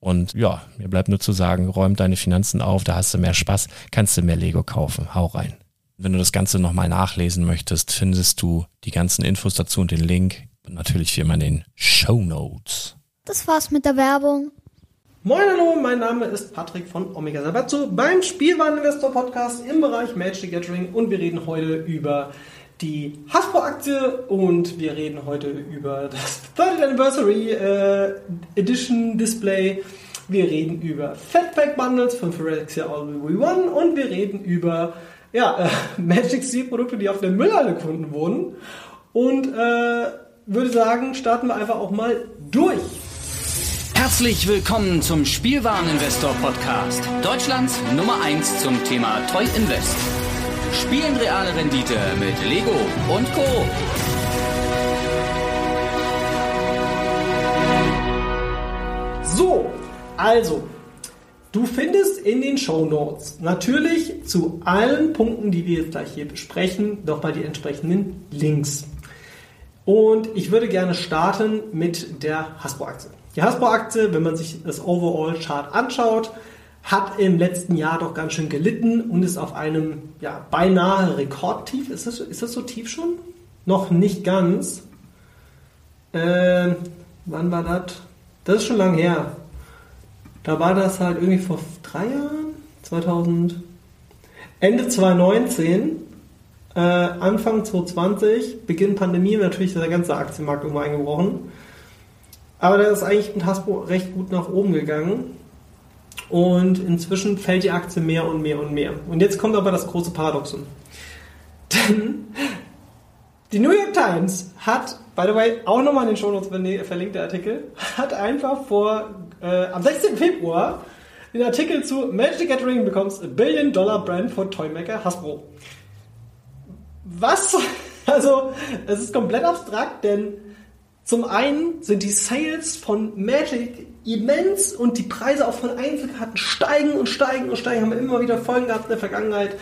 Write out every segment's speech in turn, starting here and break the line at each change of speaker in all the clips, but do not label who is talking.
Und ja, mir bleibt nur zu sagen, räum deine Finanzen auf, da hast du mehr Spaß, kannst du mehr Lego kaufen. Hau rein. Wenn du das Ganze nochmal nachlesen möchtest, findest du die ganzen Infos dazu und den Link. Und natürlich wie immer in den Show Notes.
Das war's mit der Werbung.
Moin hallo, mein Name ist Patrick von Omega Sabatzo beim Spielwareninvestor Podcast im Bereich Magic Gathering und wir reden heute über die Hasbro-Aktie und wir reden heute über das 30th Anniversary äh, Edition Display. Wir reden über Fatpack Bundles von Phyrexia All We One und wir reden über ja, äh, Magic Steel Produkte, die auf der Müllhalle gefunden wurden. Und äh, würde sagen, starten wir einfach auch mal durch.
Herzlich willkommen zum Spielwareninvestor Podcast, Deutschlands Nummer 1 zum Thema Toy Invest. Spielen reale Rendite mit Lego und Co.
So, also, du findest in den Show Notes natürlich zu allen Punkten, die wir jetzt gleich hier besprechen, nochmal die entsprechenden Links. Und ich würde gerne starten mit der Hasbro-Aktie. Die Hasbro-Aktie, wenn man sich das Overall-Chart anschaut, hat im letzten Jahr doch ganz schön gelitten und ist auf einem ja, beinahe Rekordtief. Ist das, ist das so tief schon? Noch nicht ganz. Äh, wann war das? Das ist schon lange her. Da war das halt irgendwie vor drei Jahren, 2000, Ende 2019, äh, Anfang 2020, Beginn Pandemie, natürlich ist der ganze Aktienmarkt irgendwo eingebrochen. Aber der ist eigentlich mit Hasbro recht gut nach oben gegangen. Und inzwischen fällt die Aktie mehr und mehr und mehr. Und jetzt kommt aber das große Paradoxon. Denn die New York Times hat, by the way, auch nochmal in den Shownotes verlinkt der Artikel, hat einfach vor, äh, am 16. Februar den Artikel zu Magic the Gathering becomes a Billion Dollar Brand for Toymaker Hasbro. Was? Also, es ist komplett abstrakt, denn zum einen sind die Sales von Magic immens und die Preise auch von Einzelkarten steigen und steigen und steigen. Haben wir immer wieder Folgen gehabt in der Vergangenheit.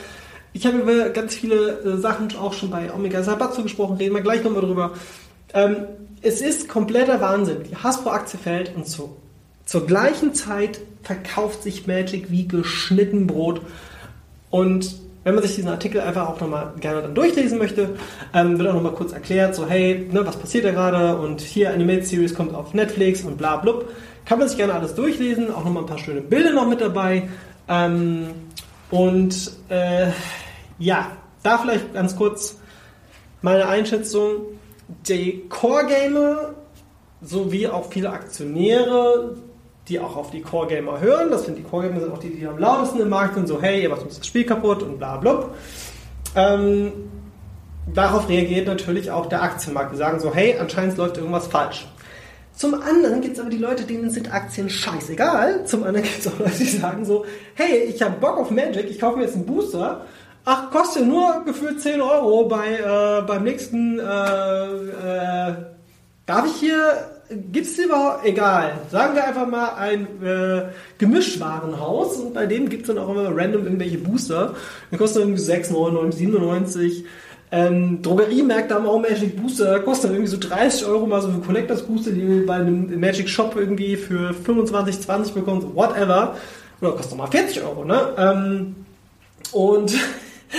Ich habe über ganz viele äh, Sachen auch schon bei Omega Sabatsu gesprochen, reden wir gleich nochmal drüber. Ähm, es ist kompletter Wahnsinn. Die Hasbro-Aktie fällt und zu, zur gleichen Zeit verkauft sich Magic wie geschnitten Brot. Und wenn man sich diesen Artikel einfach auch nochmal gerne dann durchlesen möchte, ähm, wird auch nochmal kurz erklärt, so hey, ne, was passiert da gerade und hier Animated Series kommt auf Netflix und bla blub. Kann man sich gerne alles durchlesen, auch nochmal ein paar schöne Bilder noch mit dabei. Ähm, und äh, ja, da vielleicht ganz kurz meine Einschätzung. Die Core-Gamer sowie auch viele Aktionäre die auch auf die Core Gamer hören. Das sind die Core Gamer sind auch die, die am lautesten im Markt sind, so hey, ihr macht uns das Spiel kaputt und bla bla. Ähm, darauf reagiert natürlich auch der Aktienmarkt. Die sagen so, hey, anscheinend läuft irgendwas falsch. Zum anderen gibt es aber die Leute, denen sind Aktien scheißegal. Zum anderen gibt es auch Leute, die sagen so, hey, ich habe Bock auf Magic, ich kaufe mir jetzt einen Booster. Ach, kostet nur gefühlt 10 Euro bei, äh, beim nächsten, äh, äh, darf ich hier gibt es überhaupt, egal, sagen wir einfach mal ein äh, Gemischwarenhaus und bei dem gibt es dann auch immer random irgendwelche Booster. Die kosten irgendwie 6,99, 7,99. Ähm, Drogeriemärkte haben auch Magic Booster, kosten irgendwie so 30 Euro mal so für Collectors Booster, die du bei einem Magic Shop irgendwie für 25, 20 bekommst, whatever. Oder kostet mal 40 Euro, ne? Ähm, und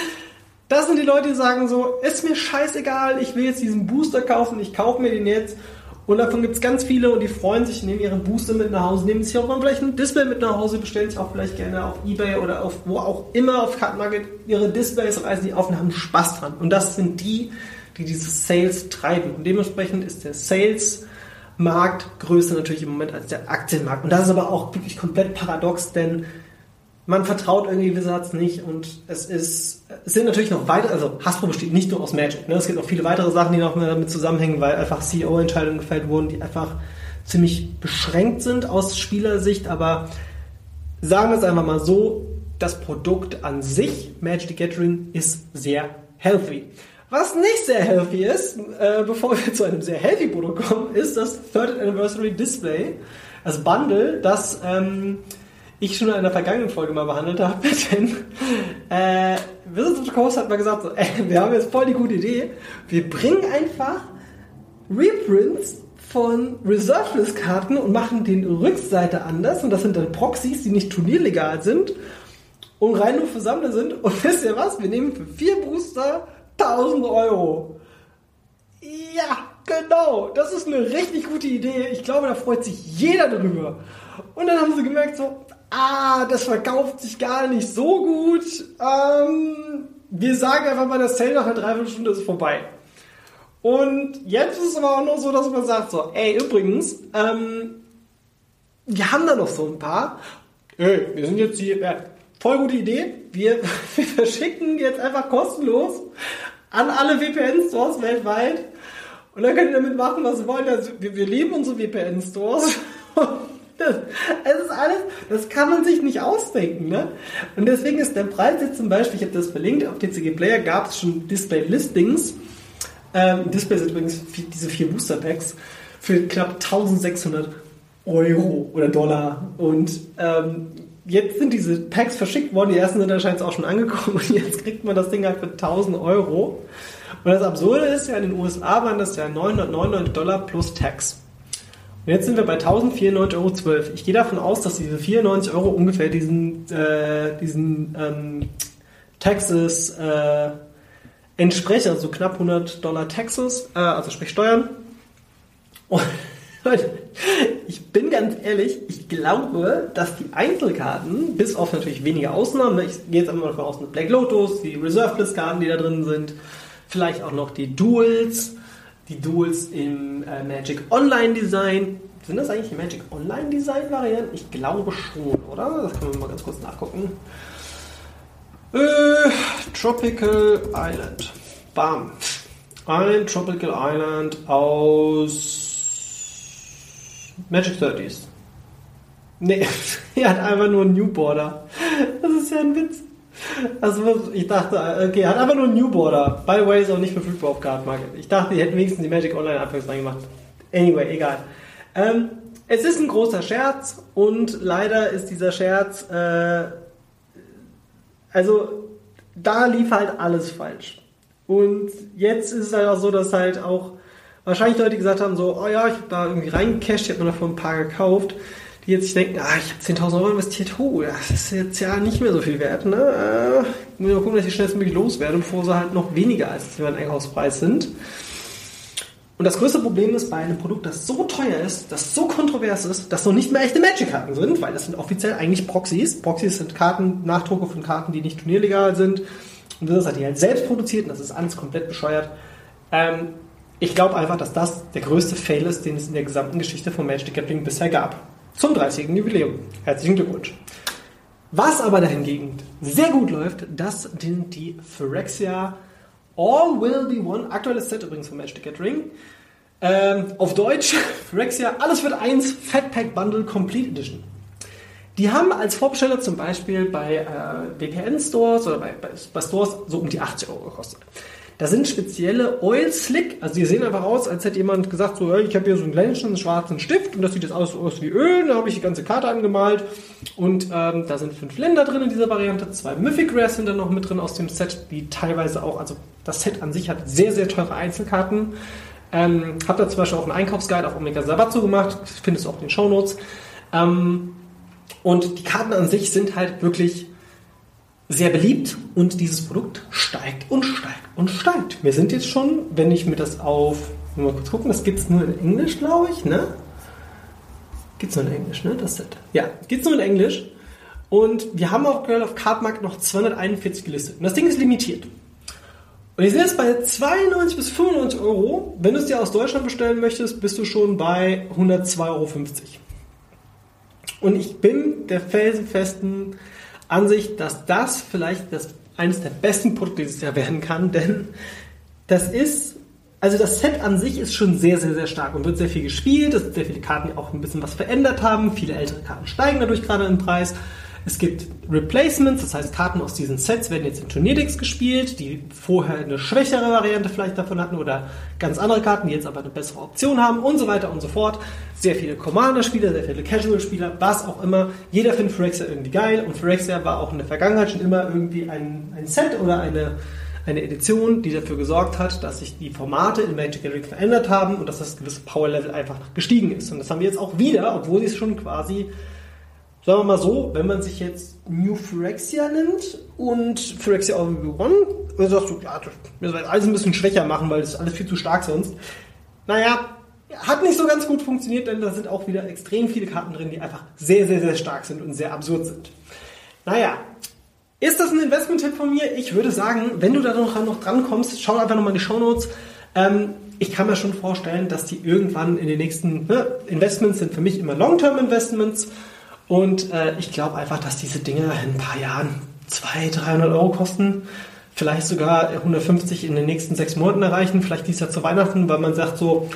das sind die Leute, die sagen so, ist mir scheißegal, ich will jetzt diesen Booster kaufen, ich kaufe mir den jetzt und davon gibt es ganz viele und die freuen sich, nehmen ihren Booster mit nach Hause, nehmen sich auch mal vielleicht ein Display mit nach Hause, bestellen sich auch vielleicht gerne auf Ebay oder auf wo auch immer auf Kartenmarket ihre Displays, reißen die auf und haben Spaß dran. Und das sind die, die diese Sales treiben. Und dementsprechend ist der Sales Markt größer natürlich im Moment als der Aktienmarkt. Und das ist aber auch wirklich komplett paradox, denn man vertraut irgendwie Wizards nicht und es ist, es sind natürlich noch weitere, also Hasbro besteht nicht nur aus Magic, ne? es gibt noch viele weitere Sachen, die noch damit zusammenhängen, weil einfach CEO-Entscheidungen gefällt wurden, die einfach ziemlich beschränkt sind aus Spielersicht, aber sagen wir es einfach mal so, das Produkt an sich, Magic the Gathering, ist sehr healthy. Was nicht sehr healthy ist, äh, bevor wir zu einem sehr healthy Produkt kommen, ist das Third Anniversary Display, das Bundle, das ähm, ich schon in einer vergangenen Folge mal behandelt habe, denn äh, Wizards of the Coast hat mal gesagt, so, ey, wir haben jetzt voll die gute Idee, wir bringen einfach Reprints von Reserve List Karten und machen den Rückseite anders und das sind dann Proxys, die nicht turnierlegal sind und rein nur für Sammler sind und wisst ihr was, wir nehmen für vier Booster 1000 Euro. Ja, genau, das ist eine richtig gute Idee. Ich glaube, da freut sich jeder drüber. Und dann haben sie gemerkt, so, ah, das verkauft sich gar nicht so gut. Ähm, wir sagen einfach mal, das Sale nach einer Dreiviertelstunde ist vorbei. Und jetzt ist es aber auch noch so, dass man sagt so, ey, übrigens, ähm, wir haben da noch so ein paar. Ey, wir sind jetzt hier, ja, voll gute Idee. Wir, wir verschicken jetzt einfach kostenlos an alle VPN-Stores weltweit. Und dann könnt ihr damit machen, was ihr wollt. Also, wir, wir lieben unsere VPN-Stores. Das, ist alles, das kann man sich nicht ausdenken. Ne? Und deswegen ist der Preis jetzt zum Beispiel, ich habe das verlinkt, auf TCG Player gab es schon Display-Listings. Ähm, Display sind übrigens diese vier Booster-Packs für knapp 1600 Euro oder Dollar. Und ähm, jetzt sind diese Packs verschickt worden, die ersten sind anscheinend auch schon angekommen und jetzt kriegt man das Ding halt für 1000 Euro. Und das Absurde ist ja, in den USA waren das ja 999 Dollar plus Tax. Und jetzt sind wir bei 1094,12 Euro. Ich gehe davon aus, dass diese 94 Euro ungefähr diesen, äh, diesen ähm, Taxes äh, entsprechen, also knapp 100 Dollar Taxes, äh, also sprich Steuern. Und ich bin ganz ehrlich, ich glaube, dass die Einzelkarten, bis auf natürlich wenige Ausnahmen, ich gehe jetzt einmal davon aus, eine Black Lotus, die Reserve List Karten, die da drin sind, vielleicht auch noch die Duels, die Duels im äh, Magic Online Design. Sind das eigentlich die Magic Online Design Varianten? Ich glaube schon, oder? Das können wir mal ganz kurz nachgucken. Äh, Tropical Island. Bam. Ein Tropical Island aus Magic 30s. Nee, er hat einfach nur einen New Border. Das ist ja ein Witz. Also ich dachte, okay, hat einfach nur einen New Border. By the way, ist auch nicht verfügbar auf Card Market. Ich dachte, die hätten wenigstens die Magic Online anfangs reingemacht. Anyway, egal. Ähm, es ist ein großer Scherz und leider ist dieser Scherz, äh, also da lief halt alles falsch. Und jetzt ist es halt auch so, dass halt auch wahrscheinlich Leute gesagt haben, so, oh ja, ich habe da irgendwie reingecasht, ich habe mir davon ein paar gekauft, die jetzt sich denken, ah, ich habe 10.000 Euro investiert, oh, das ist jetzt ja nicht mehr so viel wert, ne? Äh, muss mal gucken, dass ich schnellstmöglich loswerde, bevor sie halt noch weniger als mein Einkaufspreis sind. Und das größte Problem ist bei einem Produkt, das so teuer ist, das so kontrovers ist, dass noch nicht mehr echte Magic-Karten sind, weil das sind offiziell eigentlich Proxys. Proxys sind Karten, Nachdrucke von Karten, die nicht turnierlegal sind. Und das hat die halt selbst produziert und das ist alles komplett bescheuert. Ähm, ich glaube einfach, dass das der größte Fail ist, den es in der gesamten Geschichte von Magic the Gathering bisher gab. Zum 30. Jubiläum. Herzlichen Glückwunsch. Was aber dahingegen sehr gut läuft, das sind die Phyrexia All Will Be One. Aktuelles Set übrigens von Magic the Gathering. Ähm, auf Deutsch, Phyrexia, alles wird eins, Fat Pack Bundle Complete Edition. Die haben als Vorbesteller zum Beispiel bei äh, VPN-Stores oder bei, bei, bei, Stores so um die 80 Euro gekostet. Da sind spezielle Oil Slick, also die sehen einfach aus, als hätte jemand gesagt, so, ich habe hier so einen glänzenden schwarzen Stift und das sieht jetzt aus, aus wie Öl, da habe ich die ganze Karte angemalt und ähm, da sind fünf Länder drin in dieser Variante, zwei Mythic Rares sind dann noch mit drin aus dem Set, die teilweise auch, also das Set an sich hat sehr, sehr teure Einzelkarten. Ähm, habe da zum Beispiel auch einen Einkaufsguide auf Omega Sabatsu gemacht, findest du auch in den Show Notes. Ähm, und die Karten an sich sind halt wirklich sehr beliebt und dieses Produkt steigt und steigt und steigt. Wir sind jetzt schon, wenn ich mir das auf, mal kurz gucken, das gibt es nur in Englisch, glaube ich, ne? Gibt es nur in Englisch, ne? Das Set. Ja, gibt es nur in Englisch. Und wir haben auf Girl of Cardmark noch 241 gelistet. Und das Ding ist limitiert. Und ich sehe jetzt bei 92 bis 95 Euro. Wenn du es dir aus Deutschland bestellen möchtest, bist du schon bei 102,50 Euro. Und ich bin der felsenfesten Ansicht, dass das vielleicht das, eines der besten Produkte dieses Jahr werden kann, denn das ist, also das Set an sich ist schon sehr, sehr, sehr stark und wird sehr viel gespielt. Es sind sehr viele Karten, die auch ein bisschen was verändert haben. Viele ältere Karten steigen dadurch gerade im Preis. Es gibt Replacements, das heißt Karten aus diesen Sets werden jetzt in Turnierdecks gespielt, die vorher eine schwächere Variante vielleicht davon hatten oder ganz andere Karten, die jetzt aber eine bessere Option haben und so weiter und so fort. Sehr viele Commander-Spieler, sehr viele Casual-Spieler, was auch immer. Jeder findet Phyrexia irgendwie geil und Phyrexia war auch in der Vergangenheit schon immer irgendwie ein, ein Set oder eine, eine Edition, die dafür gesorgt hat, dass sich die Formate in Magic Gathering verändert haben und dass das gewisse Power-Level einfach gestiegen ist. Und das haben wir jetzt auch wieder, obwohl sie es schon quasi sagen wir mal so, wenn man sich jetzt New Phyrexia nimmt und Phyrexia All-One, dann sagst du, ja, wir alles ein bisschen schwächer machen, weil das ist alles viel zu stark sonst. Naja, hat nicht so ganz gut funktioniert, denn da sind auch wieder extrem viele Karten drin, die einfach sehr, sehr, sehr stark sind und sehr absurd sind. Naja, ist das ein Investment-Tipp von mir? Ich würde sagen, wenn du da noch, noch dran kommst, schau einfach nochmal in die Shownotes. Ähm, ich kann mir schon vorstellen, dass die irgendwann in den nächsten ne, Investments sind für mich immer Long-Term-Investments. Und äh, ich glaube einfach, dass diese Dinge in ein paar Jahren 200, 300 Euro kosten. Vielleicht sogar 150 in den nächsten sechs Monaten erreichen. Vielleicht dieses Jahr zu Weihnachten, weil man sagt so,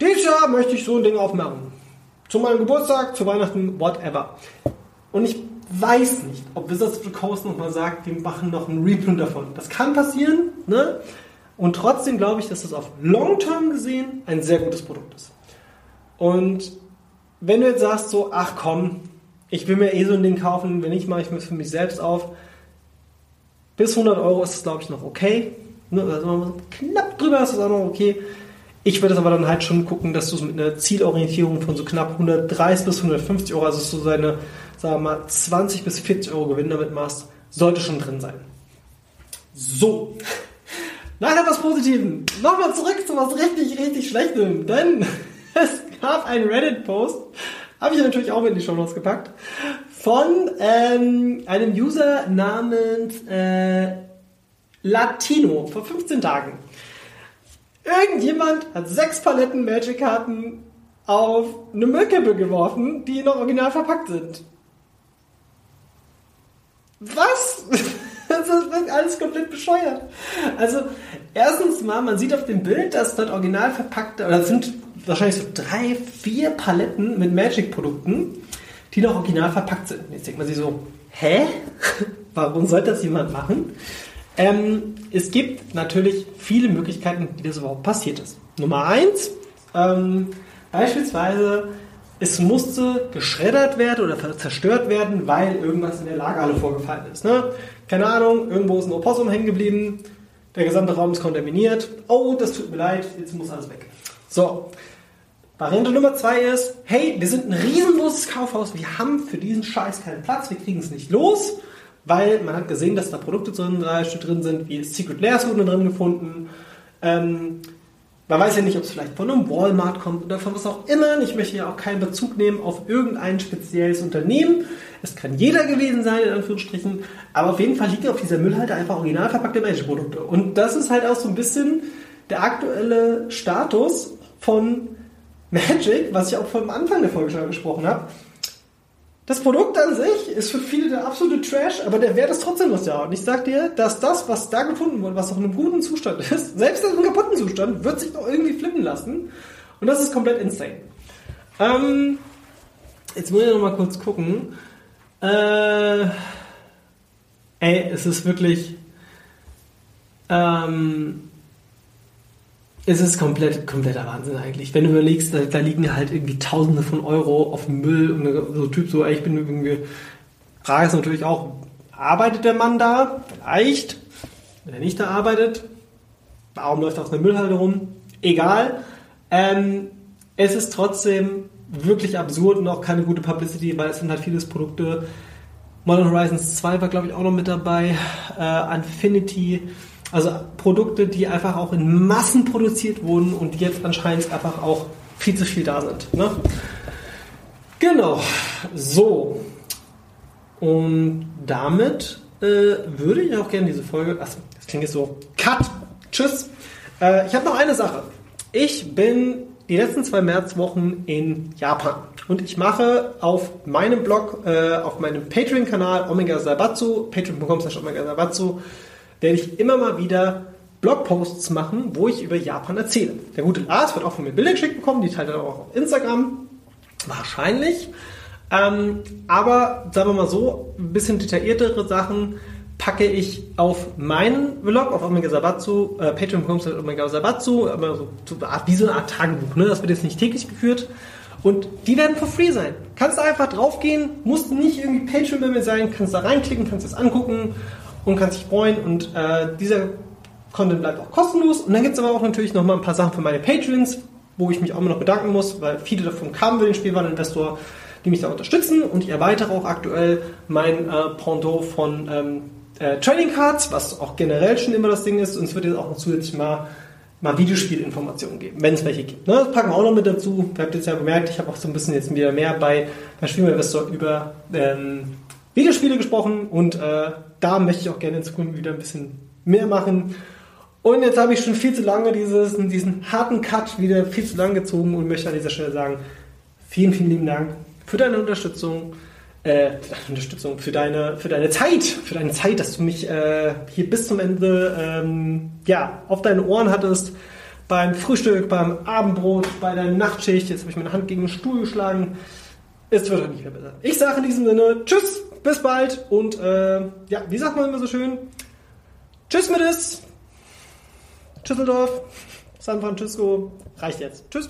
dieses Jahr möchte ich so ein Ding aufmachen. Zu meinem Geburtstag, zu Weihnachten, whatever. Und ich weiß nicht, ob Wizards of the Coast nochmal sagt, wir machen noch einen Reprint davon. Das kann passieren, ne? Und trotzdem glaube ich, dass das auf Long Term gesehen ein sehr gutes Produkt ist. Und wenn du jetzt sagst so, ach komm, ich will mir eh so ein Ding kaufen, wenn nicht, mache ich mir für mich selbst auf. Bis 100 Euro ist es, glaube ich, noch okay. Ne, also knapp drüber ist es auch noch okay. Ich würde es aber dann halt schon gucken, dass du es mit einer Zielorientierung von so knapp 130 bis 150 Euro, also so seine, sagen wir mal, 20 bis 40 Euro Gewinn damit machst, sollte schon drin sein. So. Nach etwas Positiven. Nochmal zurück zu was richtig, richtig Schlechtem. Denn es gab einen Reddit-Post, habe ich natürlich auch in die Show Notes gepackt, von ähm, einem User namens äh, Latino vor 15 Tagen. Irgendjemand hat sechs Paletten Magic-Karten auf eine Müllkippe geworfen, die noch original verpackt sind. Was? Das ist alles komplett bescheuert. Also, erstens mal, man sieht auf dem Bild, dass dort original verpackte, oder sind wahrscheinlich so drei, vier Paletten mit Magic-Produkten. die noch original verpackt sind. Jetzt denkt man sich so, hä? Warum sollte das jemand machen? Ähm, es gibt natürlich viele Möglichkeiten, wie das überhaupt passiert ist. Nummer eins, ähm, beispielsweise, es musste geschreddert werden oder zerstört werden, weil irgendwas in der Lagerhalle vorgefallen ist. Ne? Keine Ahnung, irgendwo ist ein Opossum hängen geblieben, der gesamte Raum ist kontaminiert. Oh, das tut mir leid, jetzt muss alles weg. So, Variante Nummer zwei ist, hey, wir sind ein riesengroßes Kaufhaus, wir haben für diesen Scheiß keinen Platz, wir kriegen es nicht los, weil man hat gesehen, dass da Produkte drin, sind, wie Secret Layers wurden drin gefunden. Ähm, man weiß ja nicht, ob es vielleicht von einem Walmart kommt oder von was auch immer. Ich möchte ja auch keinen Bezug nehmen auf irgendein spezielles Unternehmen. Es kann jeder gewesen sein, in Anführungsstrichen. Aber auf jeden Fall liegt auf dieser Müllhalde einfach original verpackte Magic-Produkte. Und das ist halt auch so ein bisschen der aktuelle Status von Magic, was ich auch vom Anfang der Folge schon gesprochen habe. Das Produkt an sich ist für viele der absolute Trash, aber der Wert ist trotzdem was da. Und ich sag dir, dass das, was da gefunden wurde, was auch in einem guten Zustand ist, selbst in einem kaputten Zustand, wird sich doch irgendwie flippen lassen. Und das ist komplett insane. Ähm, jetzt muss ich noch mal kurz gucken. Äh, ey, es ist wirklich. Ähm, es ist komplett, kompletter Wahnsinn eigentlich. Wenn du überlegst, da, da, liegen halt irgendwie Tausende von Euro auf dem Müll und so Typ so, ey, ich bin irgendwie. Frage ist natürlich auch, arbeitet der Mann da? Vielleicht. Wenn er nicht da arbeitet, warum läuft er aus einer Müllhalde rum? Egal. Ähm, es ist trotzdem wirklich absurd und auch keine gute Publicity, weil es sind halt vieles Produkte. Modern Horizons 2 war, glaube ich, auch noch mit dabei. Äh, Infinity also Produkte, die einfach auch in Massen produziert wurden und jetzt anscheinend einfach auch viel zu viel da sind. Ne? Genau. So. Und damit äh, würde ich auch gerne diese Folge. Ach, das klingt jetzt so. Cut. Tschüss. Äh, ich habe noch eine Sache. Ich bin die letzten zwei Märzwochen in Japan und ich mache auf meinem Blog, äh, auf meinem Patreon-Kanal Omega Sabatsu, patreon.com slash Omega Sabatsu, werde ich immer mal wieder Blogposts machen, wo ich über Japan erzähle. Der gute Lars wird auch von mir Bilder geschickt bekommen, die teilt er auch auf Instagram. Wahrscheinlich. Ähm, aber sagen wir mal so, ein bisschen detailliertere Sachen packe ich auf meinen Vlog, auf Omega Sabatsu, äh, patreon.com Omega Sabatsu, aber so, so, wie so eine Art Tagebuch. Ne? Das wird jetzt nicht täglich geführt. Und die werden for free sein. Kannst du einfach draufgehen, musst nicht irgendwie Patreon bei mir sein, kannst da reinklicken, kannst es angucken und kannst dich freuen. Und äh, dieser Content bleibt auch kostenlos. Und dann gibt es aber auch natürlich noch mal ein paar Sachen für meine Patrons, wo ich mich auch immer noch bedanken muss, weil viele davon kamen über den Spielwareninvestor, die mich da unterstützen. Und ich erweitere auch aktuell mein äh, Pendant von ähm, äh, Trading Cards, was auch generell schon immer das Ding ist. Und es wird jetzt auch noch zusätzlich mal mal Videospielinformationen geben, wenn es welche gibt. Ne, das packen wir auch noch mit dazu. Ihr habt jetzt ja gemerkt, ich habe auch so ein bisschen jetzt wieder mehr bei, bei Spielwareninvestor über ähm, Videospiele gesprochen und äh, da möchte ich auch gerne in Zukunft wieder ein bisschen mehr machen. Und jetzt habe ich schon viel zu lange dieses, diesen harten Cut wieder viel zu lang gezogen und möchte an dieser Stelle sagen, vielen, vielen lieben Dank für deine Unterstützung, äh, für deine Unterstützung, für deine, für deine Zeit, für deine Zeit, dass du mich äh, hier bis zum Ende ähm, ja, auf deine Ohren hattest. Beim Frühstück, beim Abendbrot, bei der Nachtschicht. Jetzt habe ich meine Hand gegen den Stuhl geschlagen. Es wird auch nicht mehr besser. Ich sage in diesem Sinne Tschüss, bis bald und äh, ja, wie sagt man immer so schön? Tschüss mit es. Tschüsseldorf, San Francisco. Reicht jetzt. Tschüss.